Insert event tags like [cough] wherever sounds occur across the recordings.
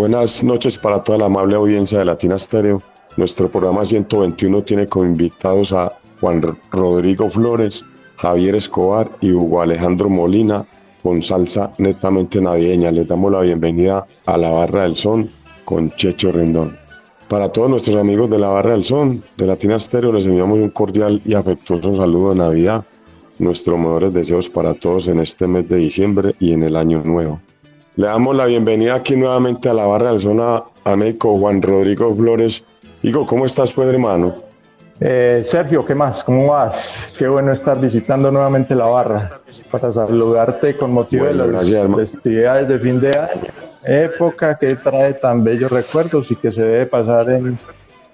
Buenas noches para toda la amable audiencia de Latina Stereo. Nuestro programa 121 tiene como invitados a Juan Rodrigo Flores, Javier Escobar y Hugo Alejandro Molina con salsa netamente navideña. Les damos la bienvenida a la Barra del Son con Checho Rendón. Para todos nuestros amigos de la Barra del Son, de Latina Stereo, les enviamos un cordial y afectuoso saludo de Navidad. Nuestros mejores deseos para todos en este mes de diciembre y en el año nuevo. Le damos la bienvenida aquí nuevamente a la barra del zona a México, Juan Rodrigo Flores. Digo, ¿cómo estás, pues, hermano? Eh, Sergio, ¿qué más? ¿Cómo vas? Qué bueno estar visitando nuevamente la barra para saludarte con motivo de las festividades de fin de año. Época que trae tan bellos recuerdos y que se debe pasar en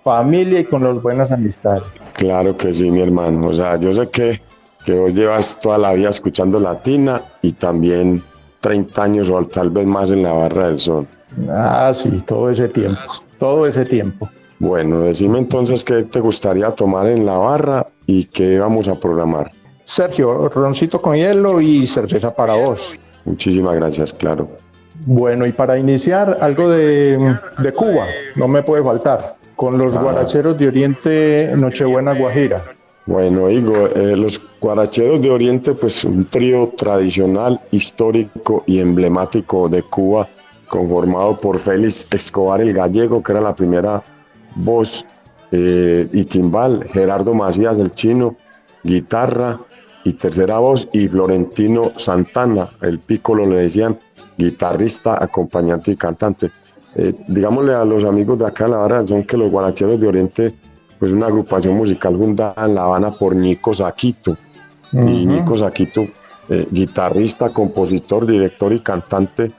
familia y con las buenas amistades. Claro que sí, mi hermano. O sea, yo sé que, que vos llevas toda la vida escuchando latina y también 30 años o tal vez más en la barra del sol. Ah, sí, todo ese tiempo, todo ese tiempo. Bueno, decime entonces qué te gustaría tomar en la barra y qué vamos a programar. Sergio, roncito con hielo y cerveza para vos. Muchísimas gracias, claro. Bueno, y para iniciar, algo de, de Cuba, no me puede faltar, con los ah. guaracheros de Oriente Nochebuena Guajira. Bueno, Igor, eh, los Guaracheros de Oriente, pues un trío tradicional, histórico y emblemático de Cuba, conformado por Félix Escobar el Gallego, que era la primera voz, eh, y timbal, Gerardo Macías el chino, guitarra y tercera voz, y Florentino Santana, el pícolo le decían, guitarrista, acompañante y cantante. Eh, digámosle a los amigos de acá la barra, son que los Guaracheros de Oriente pues una agrupación musical fundada en La Habana por Nico Saquito. Y Nico Saquito, eh, guitarrista, compositor, director y cantante,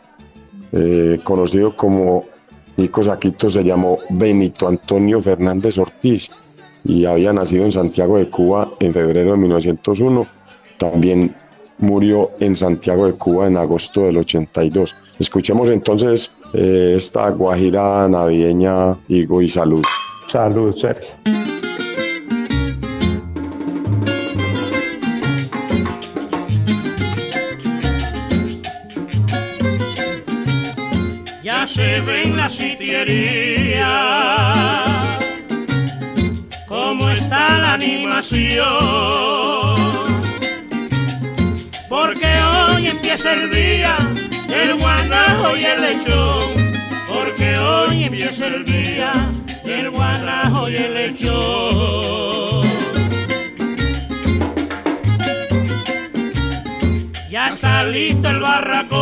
eh, conocido como Nico Saquito, se llamó Benito Antonio Fernández Ortiz y había nacido en Santiago de Cuba en febrero de 1901. También murió en Santiago de Cuba en agosto del 82. Escuchemos entonces eh, esta guajira navideña, Higo y Salud. Salud, Sergio. Ya se ve en la sitiería cómo está la animación. Porque hoy empieza el día del guanajo y el lechón. Porque hoy empieza el día el guarrajo y el lechón. ya está listo el barracón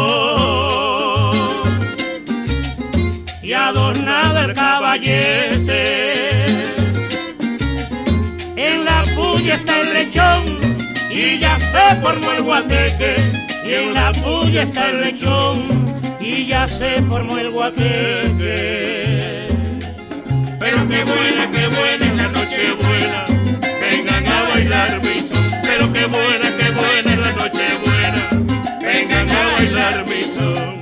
y adornado el caballete. En la puya está el lechón y ya se formó el guateque. Y en la puya está el lechón y ya se formó el guateque. Qué buena, qué buena es la noche buena, vengan a bailar mi son. Pero qué buena, qué buena es la noche buena, vengan a bailar mi son.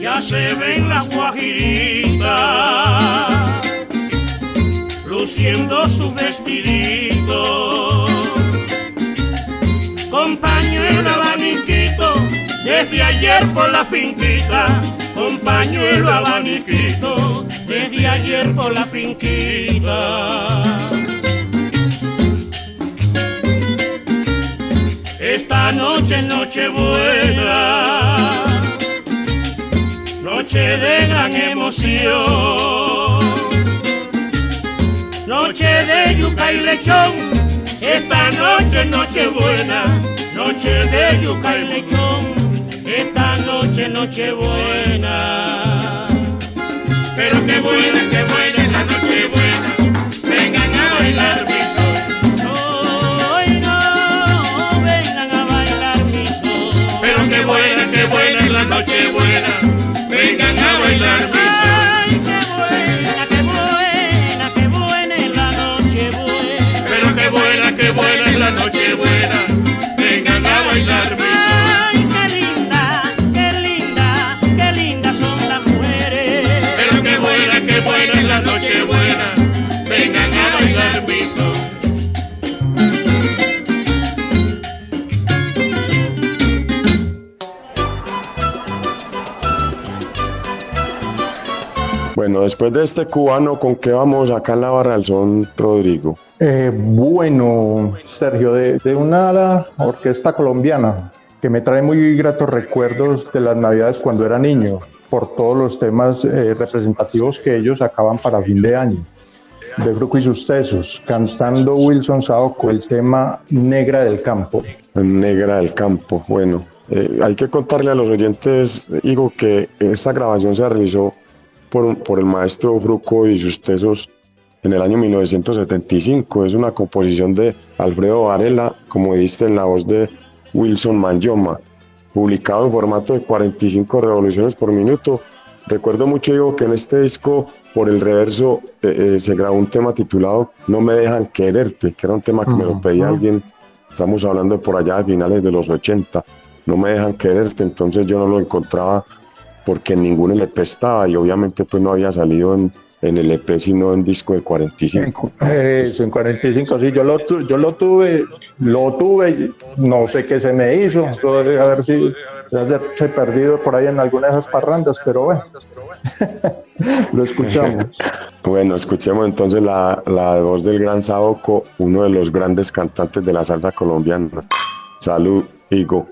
Ya se ven las guajiritas luciendo sus vestiditos pañuelo abaniquito desde ayer por la finquita con pañuelo abaniquito desde ayer por la finquita esta noche es noche buena noche de gran emoción noche de yuca y lechón. Esta noche es noche buena, noche de yuca y lechón. Esta noche noche buena. Pero qué buena, qué buena la noche buena. Después de este cubano, ¿con qué vamos acá en la barra del son, Rodrigo? Eh, bueno, Sergio, de, de una orquesta colombiana que me trae muy gratos recuerdos de las navidades cuando era niño, por todos los temas eh, representativos que ellos sacaban para fin de año. De Bruco y sus tesos, cantando Wilson Saoco el tema Negra del Campo. Negra del Campo, bueno. eh, hay que contarle a los oyentes, digo, que esta grabación se realizó por, por el maestro Bruco y sus tesos en el año 1975. Es una composición de Alfredo Varela, como diste en la voz de Wilson Manyoma, publicado en formato de 45 revoluciones por minuto. Recuerdo mucho, digo, que en este disco, por el reverso, eh, eh, se grabó un tema titulado No me dejan quererte, que era un tema que me lo pedía alguien, estamos hablando por allá de finales de los 80, No me dejan quererte, entonces yo no lo encontraba porque en ningún LP estaba y obviamente pues no había salido en, en el EP sino en disco de 45. Eso, en 45, sí, yo lo, tu- yo lo tuve, lo tuve, no sé qué se me hizo, eso debe haber si se haberse perdido por ahí en alguna de esas parrandas, pero bueno, [laughs] lo escuchamos. [laughs] Bueno, escuchemos entonces la, la voz del gran Saoco, uno de los grandes cantantes de la salsa colombiana. Salud, Higo.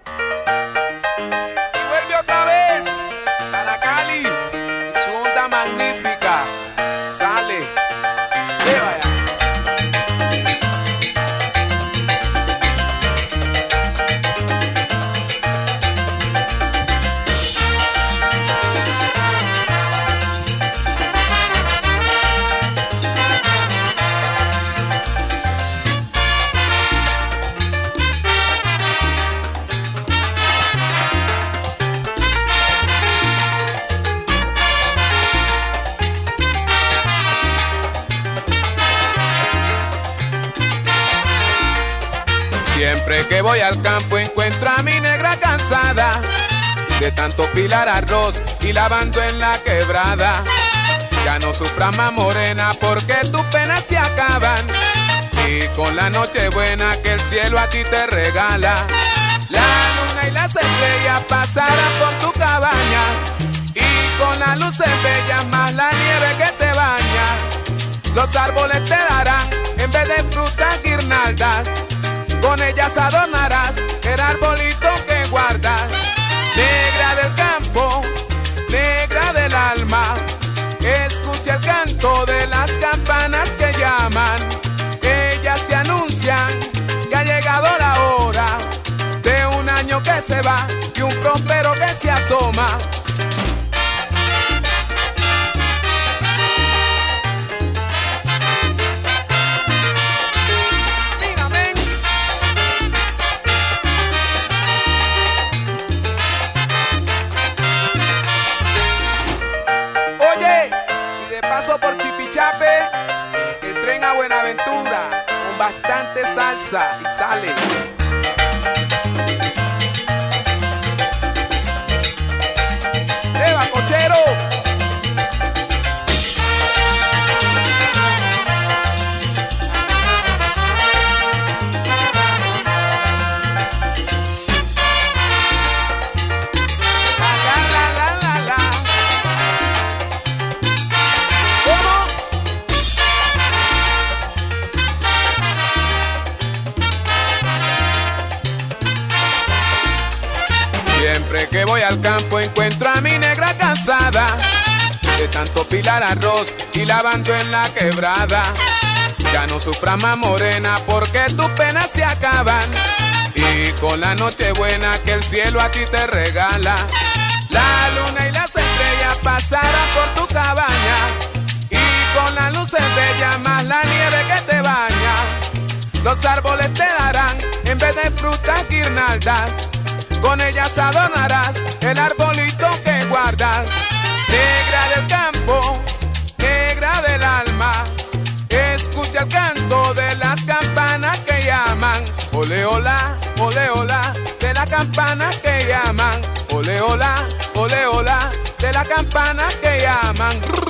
Tanto pilar arroz y lavando en la quebrada. Ya no sufras más morena porque tus penas se acaban y con la noche buena que el cielo a ti te regala. La luna y las estrellas pasarán por tu cabaña y con las luces bellas más la nieve que te baña. Los árboles te darán en vez de frutas guirnaldas. Con ellas adornarás el arbolito se va y un prospero que se asoma. En la quebrada. Ya no sufras más morena porque tus penas se acaban y con la noche buena que el cielo a ti te regala. La luna y las estrellas pasarán por tu cabaña y con la luz bella más la nieve que te baña. Los árboles te darán en vez de frutas guirnaldas con ellas adornarás el arbolito que guardas. Negra del campo, el canto de las campanas que llaman. Ole hola, ole hola, de las campanas que llaman. Ole hola, ole hola, de las campanas que llaman.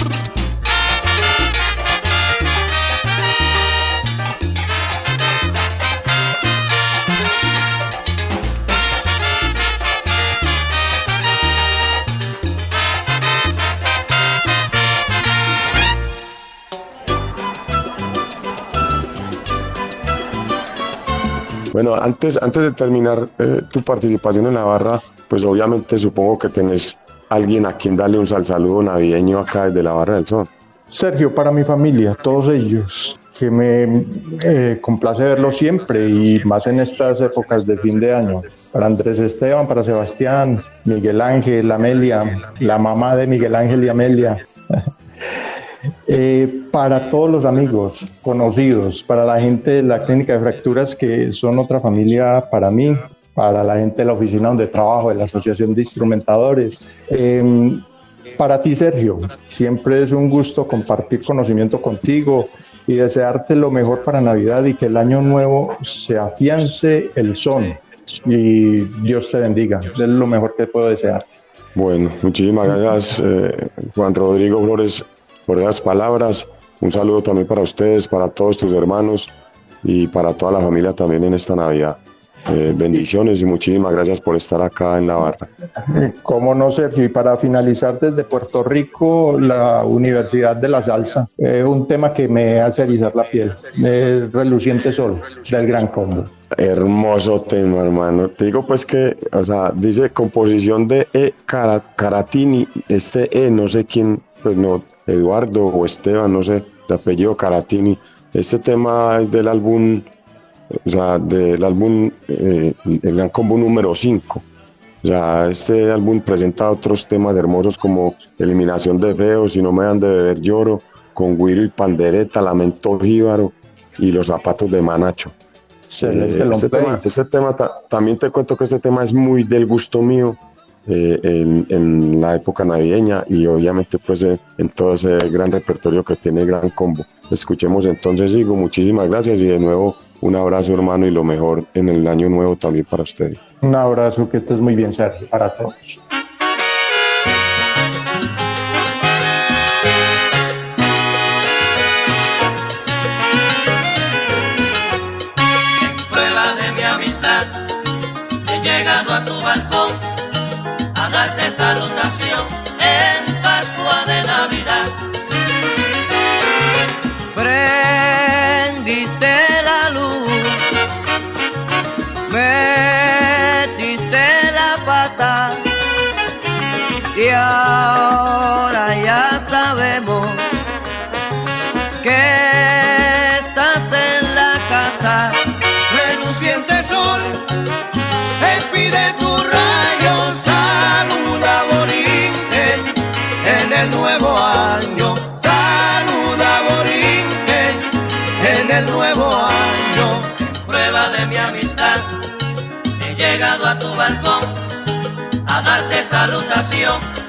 Bueno, antes, antes de terminar eh, tu participación en la barra, pues obviamente supongo que tenés alguien a quien darle un sal saludo navideño acá desde la barra del sol. Sergio, para mi familia, todos ellos, que me eh, complace verlos siempre y más en estas épocas de fin de año. Para Andrés Esteban, para Sebastián, Miguel Ángel, Amelia, la mamá de Miguel Ángel y Amelia, Eh, para todos los amigos, conocidos, para la gente de la clínica de fracturas que son otra familia para mí, para la gente de la oficina donde trabajo, de la Asociación de Instrumentadores. Em, para ti, Sergio, siempre es un gusto compartir conocimiento contigo y desearte lo mejor para Navidad y que el año nuevo se afiance el son. Y Dios te bendiga, es lo mejor que puedo desear. Bueno, muchísimas gracias, eh, Juan Rodrigo Flores por esas palabras. Un saludo también para ustedes, para todos tus hermanos y para toda la familia también en esta Navidad. Eh, bendiciones y muchísimas gracias por estar acá en la barra. Cómo no, Sergio. Y para finalizar, desde Puerto Rico, la Universidad de la Salsa, eh, un tema que me hace erizar la piel, el Reluciente Sol, del Gran Combo. Hermoso tema, hermano. Te digo pues que, o sea, dice composición de E. Caratini, este E, no sé quién, pues no, Eduardo o Esteban, no sé, de apellido Caratini. Este tema es del álbum, o sea, del álbum eh, El Gran Combo número 5. O sea, este álbum presenta otros temas hermosos como Eliminación de Feos, Si no me dan de beber lloro, con Guiro y Pandereta, Lamento Jíbaro y Los Zapatos de Manacho. Eh, este, tema, este tema también te cuento que este tema es muy del gusto mío eh, en, la época navideña y obviamente pues eh, en todo ese gran repertorio que tiene Gran Combo. Escuchemos entonces, digo, muchísimas gracias y de nuevo un abrazo hermano y lo mejor en el año nuevo también para ustedes. Un abrazo, que estés muy bien, Sergio, para todos. La pata salutación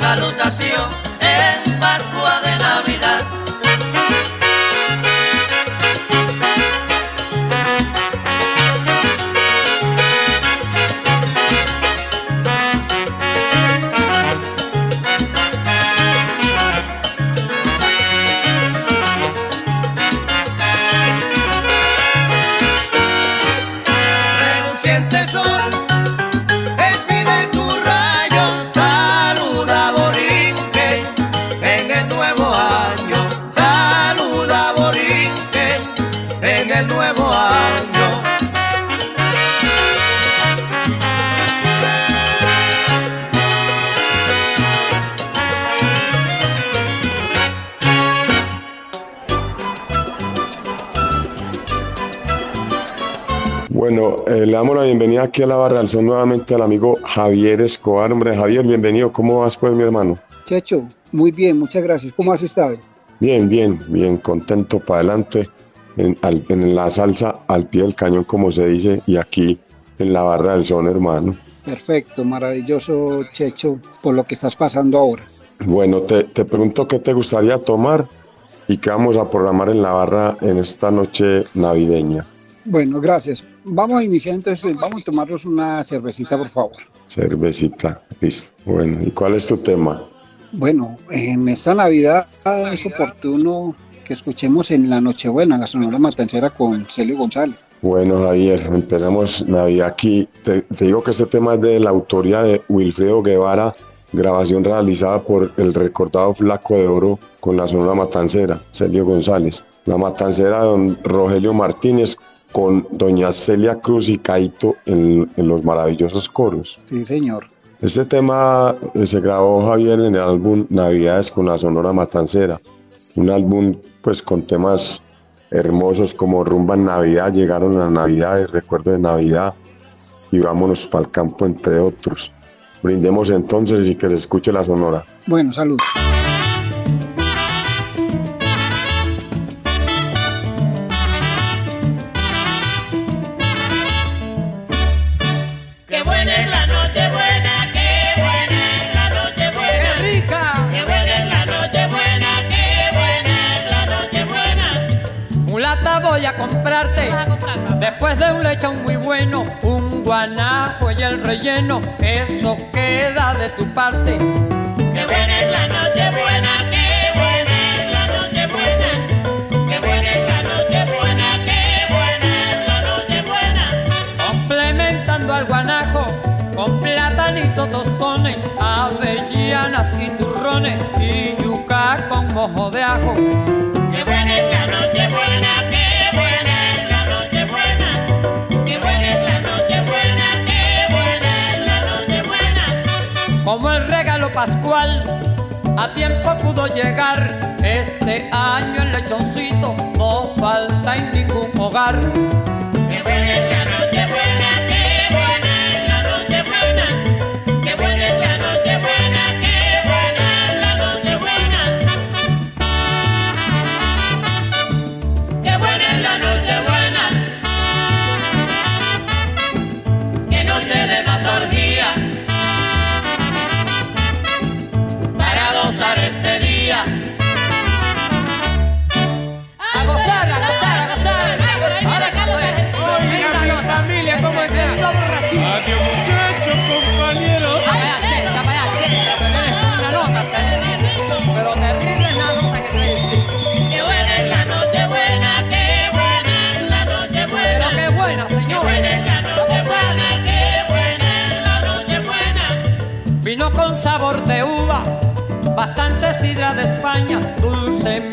salutación eh, le damos la bienvenida aquí a la barra del son nuevamente al amigo Javier Escobar. Hombre, Javier, bienvenido. ¿Cómo vas pues, mi hermano? Checho, muy bien, muchas gracias. ¿Cómo has estado? Bien, bien, bien, contento para adelante. En, al- en la salsa al pie del cañón, como se dice, y aquí en la barra del son, hermano. Perfecto, maravilloso, Checho, por lo que estás pasando ahora. Bueno, te, te pregunto qué te gustaría tomar y qué vamos a programar en la barra en esta noche navideña. Bueno, gracias. Vamos a iniciar entonces, vamos a tomarnos una cervecita, por favor. Cervecita, listo. Bueno, ¿y cuál es tu tema? Bueno, en esta Navidad es oportuno que escuchemos en la Nochebuena, la Sonora Matancera con Celio González. Bueno, Javier, empezamos Navidad aquí. Te, te digo que este tema es de la autoría de Wilfredo Guevara, grabación realizada por el recordado Flaco de Oro con la Sonora Matancera, Celio González. La Matancera de don Rogelio Martínez con doña Celia Cruz y Caito en, en los maravillosos coros. Sí, señor. Este tema eh, se grabó Javier en el álbum Navidades con la Sonora Matancera, un álbum pues con temas hermosos como Rumba en Navidad, llegaron las Navidades, recuerdo de Navidad y vámonos para el campo entre otros. Brindemos entonces y que se escuche la Sonora. Bueno, salud. Después de un lechón muy bueno, un guanajo y el relleno, eso queda de tu parte. Qué buena es la noche buena, qué buena es la noche buena. Qué buena es la noche buena, qué buena es la noche buena. Complementando al guanajo con platanito tostones, avellanas y turrones y yuca con mojo de ajo. Como el regalo pascual, a tiempo pudo llegar. Este año el lechoncito no falta en ningún hogar.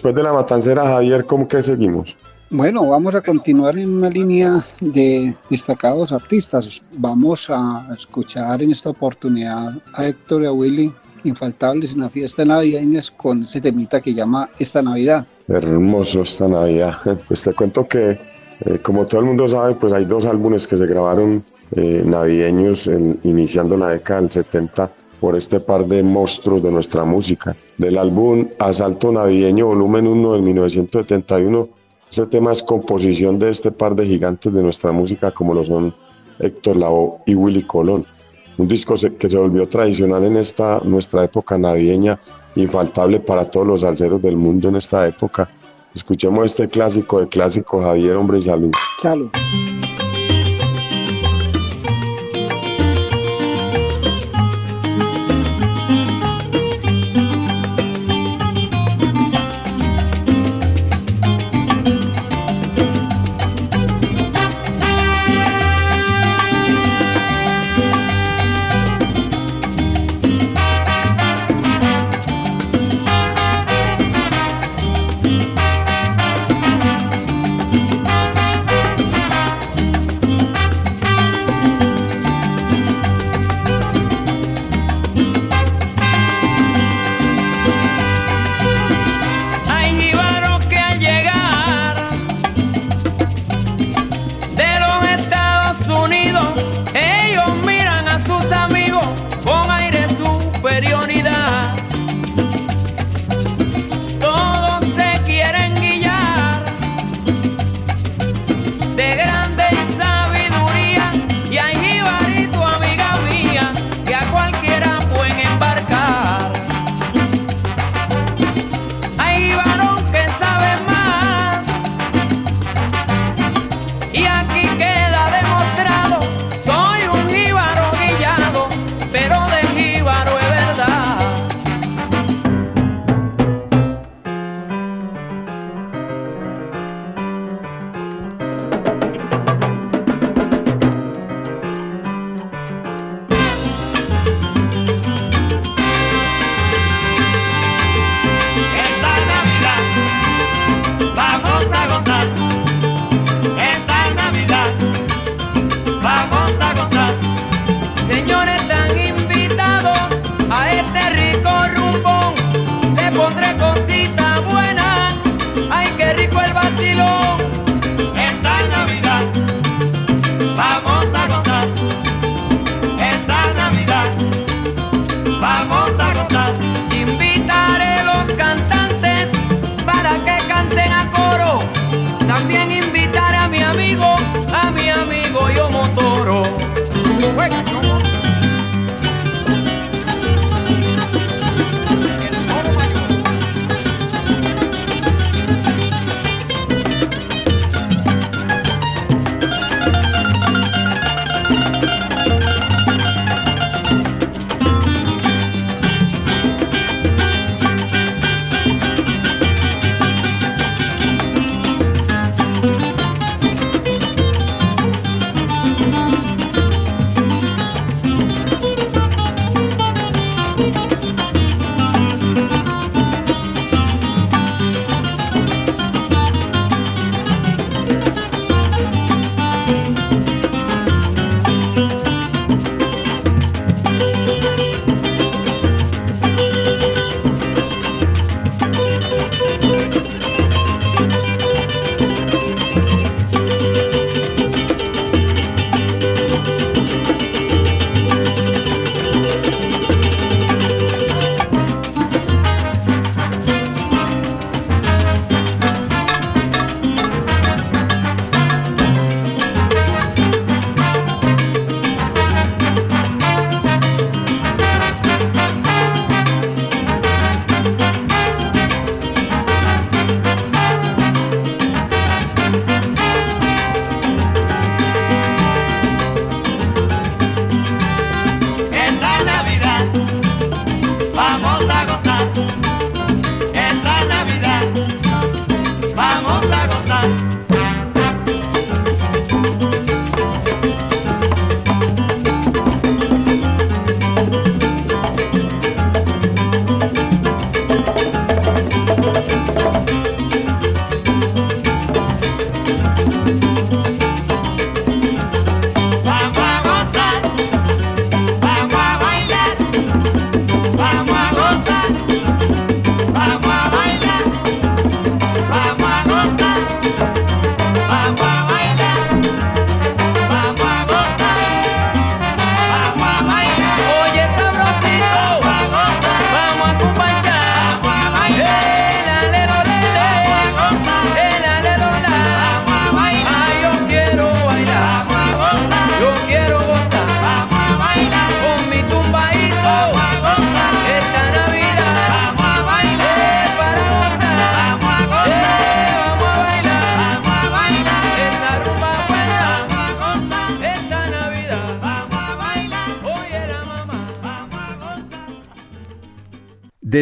Después de la matancera, Javier, ¿cómo que seguimos? Bueno, vamos a continuar en una línea de destacados artistas. Vamos a escuchar en esta oportunidad a Héctor y a Willy, infaltables en la fiesta navideña, con ese temita que llama Esta Navidad. Hermoso esta Navidad. [laughs] Pues te cuento que, eh, como todo el mundo sabe, pues hay dos álbumes que se grabaron eh, navideños en- iniciando la década del 70 por este par de monstruos de nuestra música. Del álbum Asalto Navideño Volumen 1 del 1971, ese tema es composición de este par de gigantes de nuestra música como lo son Héctor Lavoe y Willy Colón. Un disco que se volvió tradicional en esta nuestra época navideña, infaltable para todos los salseros del mundo en esta época. Escuchemos este clásico de clásico Javier Hombre y Salud. Salud.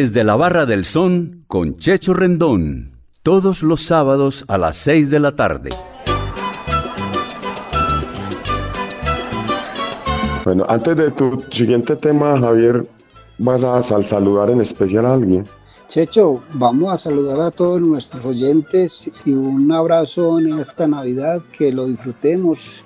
Desde la Barra del Son con Checho Rendón. Todos los sábados a las 6 de la tarde. Bueno, antes de tu siguiente tema, Javier, vas a saludar en especial a alguien. Checho, vamos a saludar a todos nuestros oyentes y un abrazo en esta Navidad, que lo disfrutemos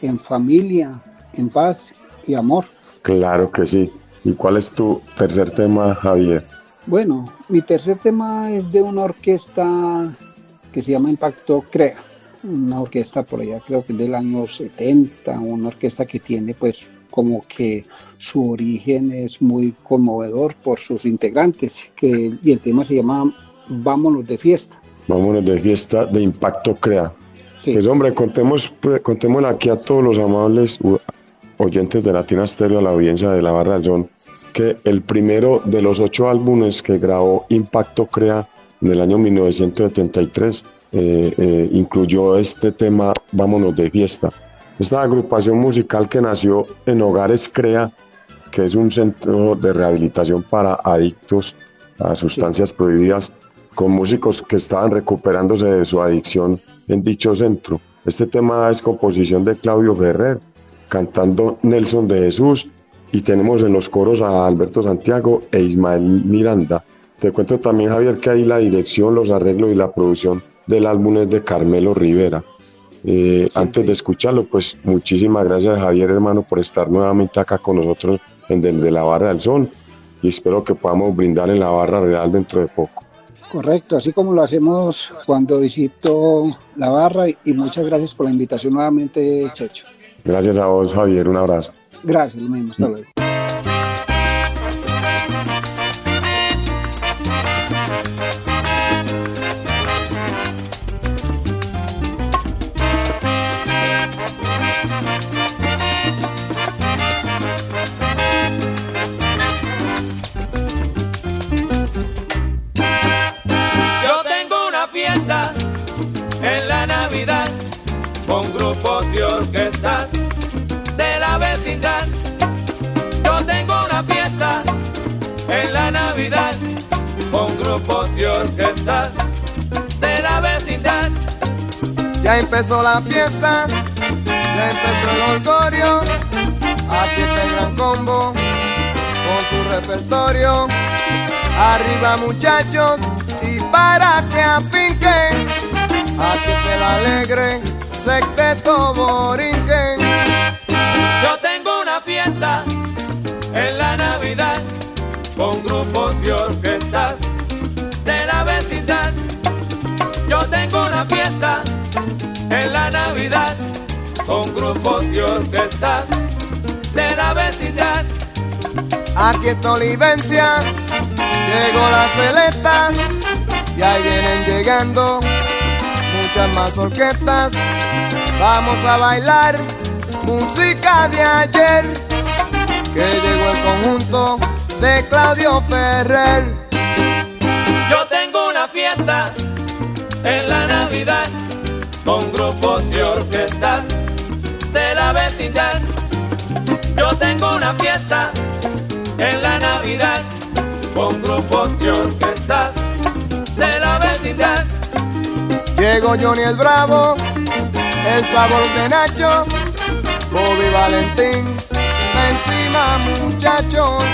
en familia, en paz y amor. Claro que sí. ¿Y cuál es tu tercer tema, Javier? Bueno, mi tercer tema es de una orquesta que se llama Impacto Crea, una orquesta por allá creo que es del año 70, una orquesta que tiene pues como que su origen es muy conmovedor por sus integrantes, que, y el tema se llama Vámonos de fiesta. Vámonos de fiesta de Impacto Crea. Pues hombre, contemos, pues, contémosle aquí a todos los amables oyentes de Latina Stereo, a la audiencia de la Barra John, que el primero de los ocho álbumes que grabó Impacto Crea en el año 1973 eh, eh, incluyó este tema Vámonos de fiesta. Esta agrupación musical que nació en Hogares Crea, que es un centro de rehabilitación para adictos a sustancias prohibidas, con músicos que estaban recuperándose de su adicción en dicho centro. Este tema es composición de Claudio Ferrer, cantando Nelson de Jesús, y tenemos en los coros a Alberto Santiago e Ismael Miranda. Te cuento también, Javier, que ahí la dirección, los arreglos y la producción del álbum es de Carmelo Rivera. Eh, antes de escucharlo, pues muchísimas gracias Javier hermano por estar nuevamente acá con nosotros en Desde la Barra del Sol y espero que podamos brindar en la Barra Real dentro de poco. Correcto, así como lo hacemos cuando visito la barra y muchas gracias por la invitación nuevamente, Checho. Gracias a vos, Javier, un abrazo. Gracias, lo mismo, hasta luego. Y orquestas de la vecindad. Ya empezó la fiesta, ya empezó el orgullo, aquí está el gran combo con su repertorio. Arriba muchachos y para que afinquen, aquí está el alegre secreto borinquen. Yo tengo una fiesta en la Navidad con grupos y orquestas Yo tengo una fiesta en la Navidad con grupos y orquestas de la vecindad. Aquí está Olivencia, llegó la celeta y ahí vienen llegando muchas más orquestas Vamos a bailar música de ayer, que llegó el conjunto de Claudio Ferrer. Yo tengo una fiesta en la Navidad con grupos y orquestas de la vecindad. Yo tengo una fiesta en la Navidad con grupos y orquestas de la vecindad. Llegó Johnny el Bravo el sabor de Nacho, Bobby Valentín, encima muchachos,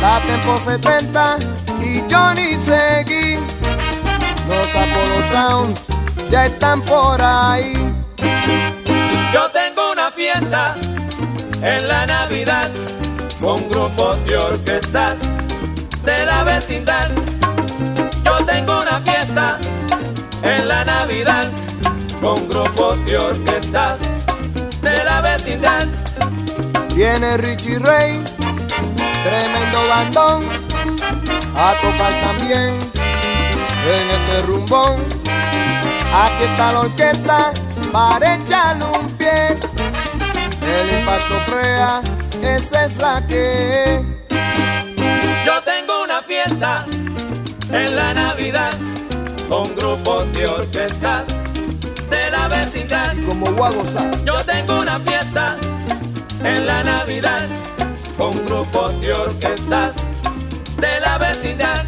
la Tempo 70 y Johnny Seguí, ya están por ahí. Yo tengo una fiesta en la Navidad con grupos y orquestas de la vecindad. Yo tengo una fiesta en la Navidad con grupos y orquestas de la vecindad. Viene Richie Ray, tremendo bandón, a tocar también en este rumbón. Aquí está la orquesta para echarle un pie. El impacto crea, esa es la que. Yo tengo una fiesta en la Navidad con grupos y orquestas de la vecindad. Como voy a gozar. Yo tengo una fiesta en la Navidad con grupos y orquestas de la vecindad.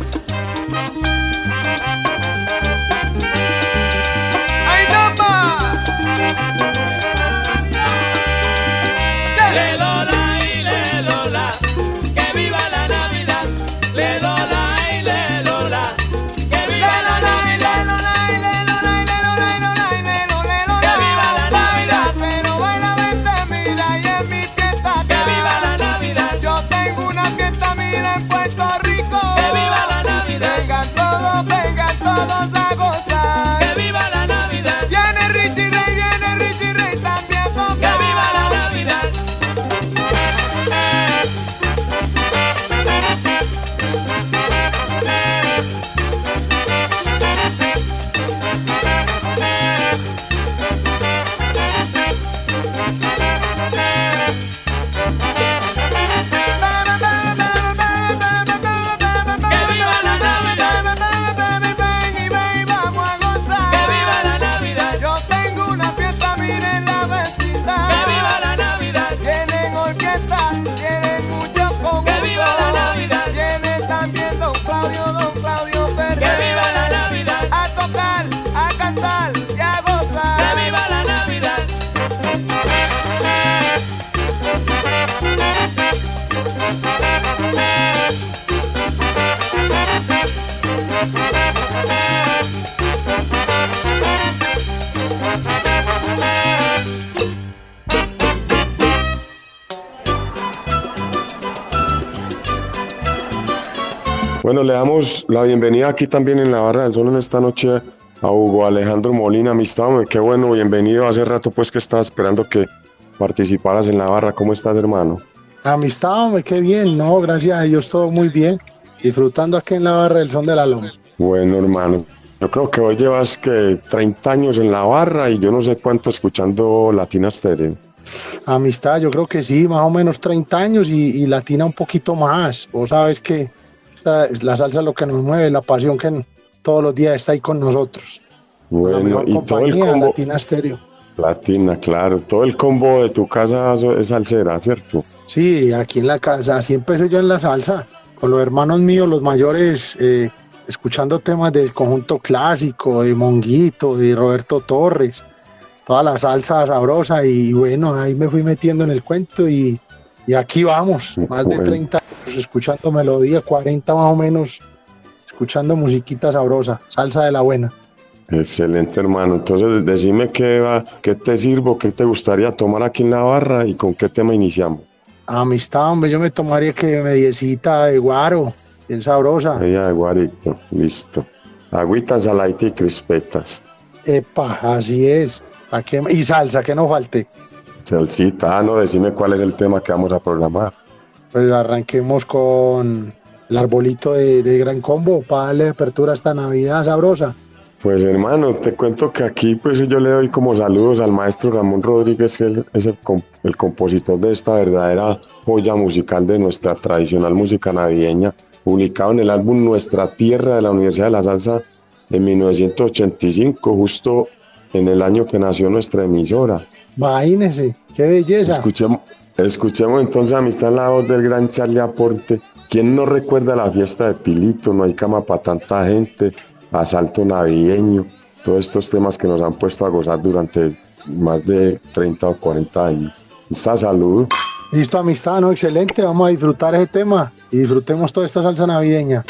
Bueno, le damos la bienvenida aquí también en la Barra del Sol en esta noche a Hugo Alejandro Molina, amistad, qué bueno, bienvenido. Hace rato pues que estaba esperando que participaras en la barra. ¿Cómo estás, hermano? Amistad, hombre, qué bien, no, gracias a Dios todo muy bien, disfrutando aquí en la barra del son de la loma. Bueno, hermano. Yo creo que hoy llevas que 30 años en la barra y yo no sé cuánto escuchando Latina Stereo. Amistad, yo creo que sí, más o menos 30 años y, y latina un poquito más. Vos sabes que esta es la salsa lo que nos mueve, la pasión que todos los días está ahí con nosotros. Bueno, y todo el combo. Latina Stereo. Latina, claro. Todo el combo de tu casa es salsera, ¿cierto? Sí, aquí en la casa, así empecé yo en la salsa, con los hermanos míos, los mayores, eh, escuchando temas del conjunto clásico, de Monguito, de Roberto Torres, toda la salsa sabrosa y bueno, ahí me fui metiendo en el cuento y, y aquí vamos, más de Bueno. 30 años escuchando melodía, 40 más o menos, escuchando musiquita sabrosa, salsa de la buena. Excelente, hermano. Entonces, decime qué, va, qué te sirvo, qué te gustaría tomar aquí en la barra y con qué tema iniciamos. Amistad, hombre, yo me tomaría que mediecita de guaro, bien sabrosa. Ella de Guarito, listo. Agüita, saladita y crispetas. Epa, así es. ¿Pa' qué ma- Y salsa, que no falte. Salsita, ah, no, decime cuál es el tema que vamos a programar. Pues arranquemos con el arbolito de, de Gran Combo para darle apertura a esta Navidad sabrosa. Pues hermano, te cuento que aquí pues yo le doy como saludos al maestro Ramón Rodríguez, que es el, el compositor de esta verdadera joya musical de nuestra tradicional música navideña, publicado en el álbum Nuestra Tierra de la Universidad de la Salsa en 1985, justo en el año que nació nuestra emisora. Imagínese, qué belleza. Escuchemos, escuchemos entonces Amistad la voz del gran Charlie Aporte. ¿Quién no recuerda la fiesta de Pilito? No hay cama para tanta gente, asalto navideño, todos estos temas que nos han puesto a gozar durante más de 30 o 40 años. Esta salud. Listo, amistad, ¿no? Excelente. Vamos a disfrutar ese tema y disfrutemos toda esta salsa navideña.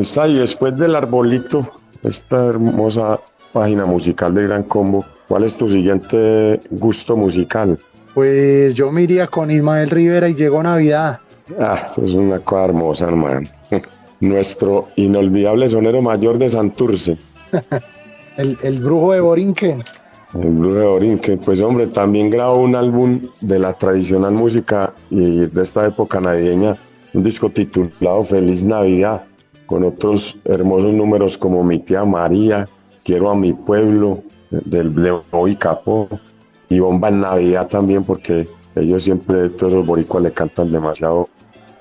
Y después del arbolito, esta hermosa página musical de Gran Combo, ¿cuál es tu siguiente gusto musical? Pues yo me iría con Ismael Rivera y llegó Navidad. Ah, eso es una cosa hermosa, hermano. [laughs] Nuestro inolvidable sonero mayor de Santurce. [laughs] el, el brujo de Borinquen. El brujo de Borinquen, pues hombre, también grabó un álbum de la tradicional música y de esta época navideña, un disco titulado Feliz Navidad con otros hermosos números como Mi tía María, Quiero a mi pueblo, del de Hoy Capó, y Bomba en Navidad también, porque ellos siempre, todos los boricuas le cantan demasiado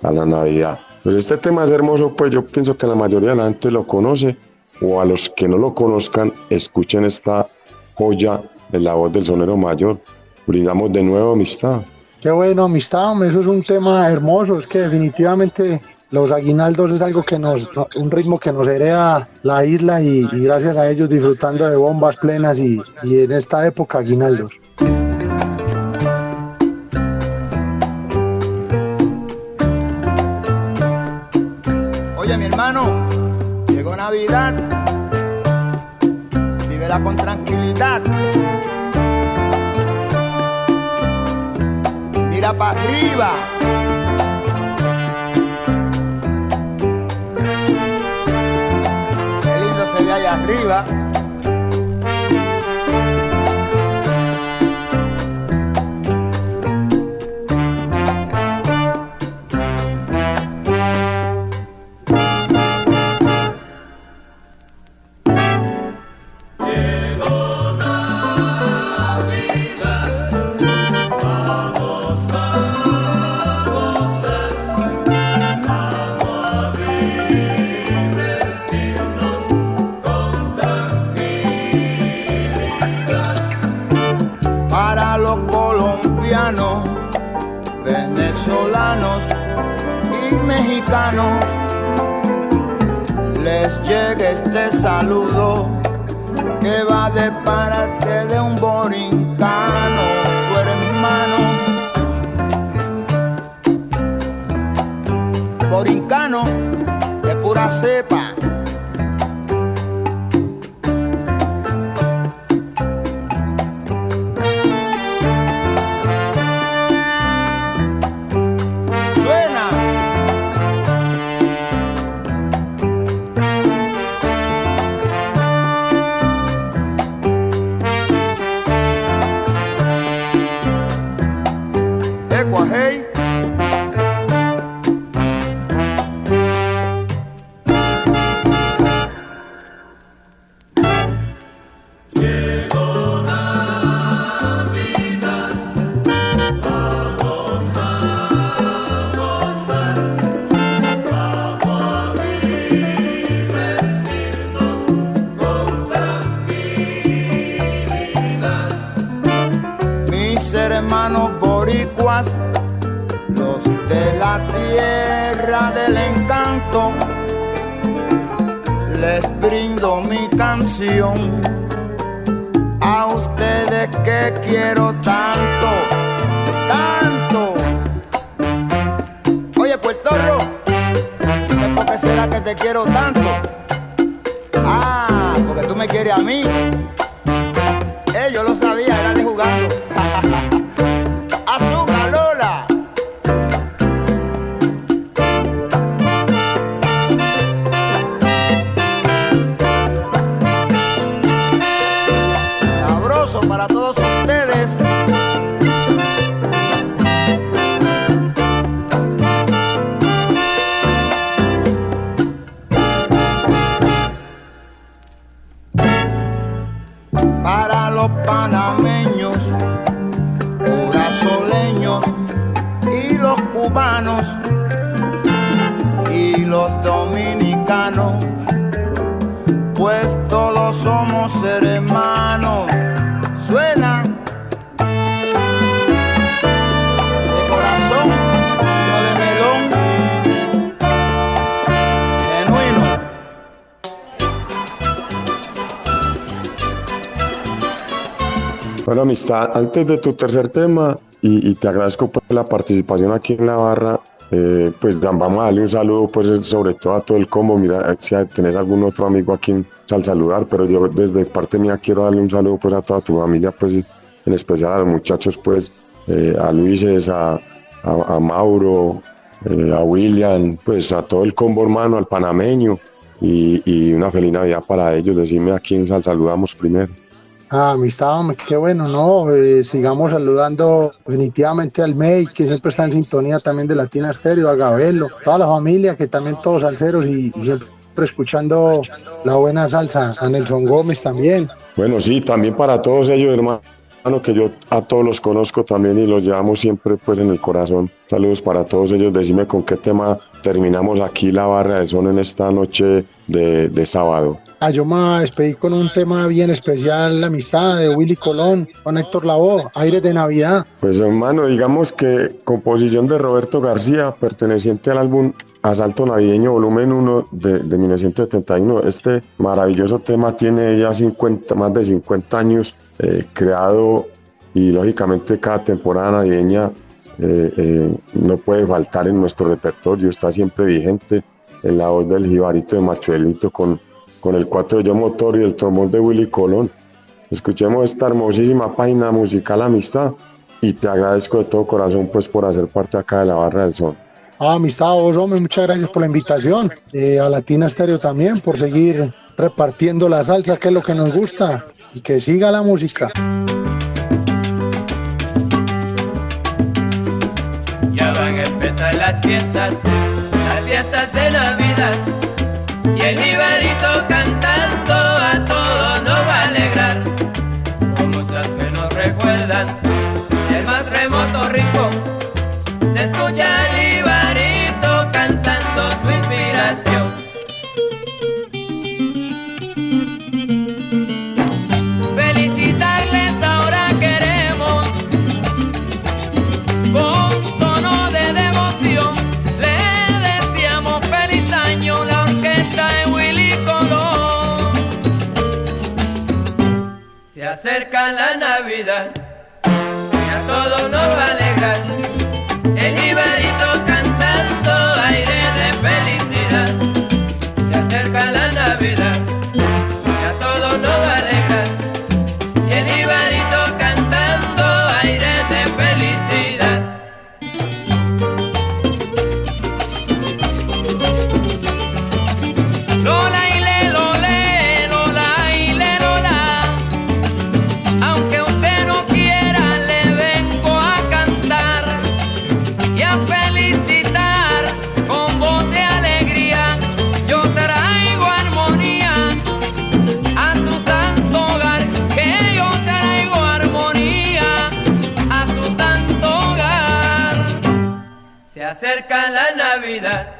a la Navidad. Pues este tema es hermoso, pues yo pienso que la mayoría de la gente lo conoce, o a los que no lo conozcan, escuchen esta joya de la voz del sonero mayor. Brindamos de nuevo amistad. Qué bueno, amistad, eso es un tema hermoso, es que definitivamente los aguinaldos es algo que nos, un ritmo que nos hereda la isla y, gracias a ellos disfrutando de bombas plenas y, y en esta época aguinaldos. Oye mi hermano, llegó Navidad, vívela con tranquilidad. Mira para arriba arriba saludo y los dominicanos, pues todos somos hermanos. Suena. Amistad, antes de tu tercer tema, y, te agradezco por la participación aquí en la barra, eh, pues vamos a darle un saludo, pues sobre todo a todo el combo. Mira, si tenés algún otro amigo aquí al saludar, pero yo desde parte mía quiero darle un saludo pues a toda tu familia, pues en especial a los muchachos, pues eh, a Luises, a, a, Mauro, eh, a William, pues a todo el combo hermano, al panameño, y, y una feliz Navidad para ellos. Decime a quién saludamos primero. Ah, amistad, qué bueno, ¿no? Eh, sigamos saludando definitivamente al MEI, que siempre está en sintonía también de Latina Estéreo, a Gabelo, toda la familia, que también todos salseros y, y siempre escuchando la buena salsa, a Nelson Gómez también. Bueno, sí, también para todos ellos, hermano que yo a todos los conozco también y los llevamos siempre pues en el corazón. Saludos para todos ellos. Decime con qué tema terminamos aquí la barra del son en esta noche de, de sábado. Ah, yo me despedí con un tema bien especial, la amistad de Willy Colón con Héctor Lavoe, Aires de Navidad. Pues hermano, digamos que composición de Roberto García, perteneciente al álbum Asalto Navideño Volumen 1 de, de 1971. Este maravilloso tema tiene ya 50, más de 50 años eh, creado y lógicamente cada temporada navideña eh, eh, no puede faltar en nuestro repertorio, está siempre vigente en la voz del jibarito de Machuelito con, con el cuatro yo motor y el trombón de Willy Colón. Escuchemos esta hermosísima página musical Amistad y te agradezco de todo corazón pues por hacer parte acá de la barra del sol. Ah, amistad, vos, hombre, muchas gracias por la invitación. Eh, a Latina Stereo también por seguir repartiendo la salsa, que es lo que nos gusta. Y que siga la música. Ya van a empezar las fiestas, las fiestas de Navidad. La Navidad y la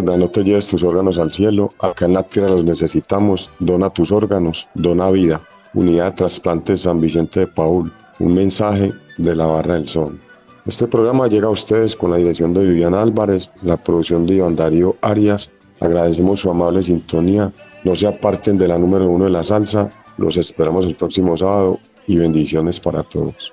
no te lleves tus órganos al cielo, acá en la tierra los necesitamos, dona tus órganos, dona vida. Unidad de Trasplantes San Vicente de Paul, un mensaje de la Barra del Sol. Este programa llega a ustedes con la dirección de Viviana Álvarez, la producción de Iván Darío Arias. Agradecemos su amable sintonía. No se aparten de la número uno de la salsa. Los esperamos el próximo sábado y bendiciones para todos.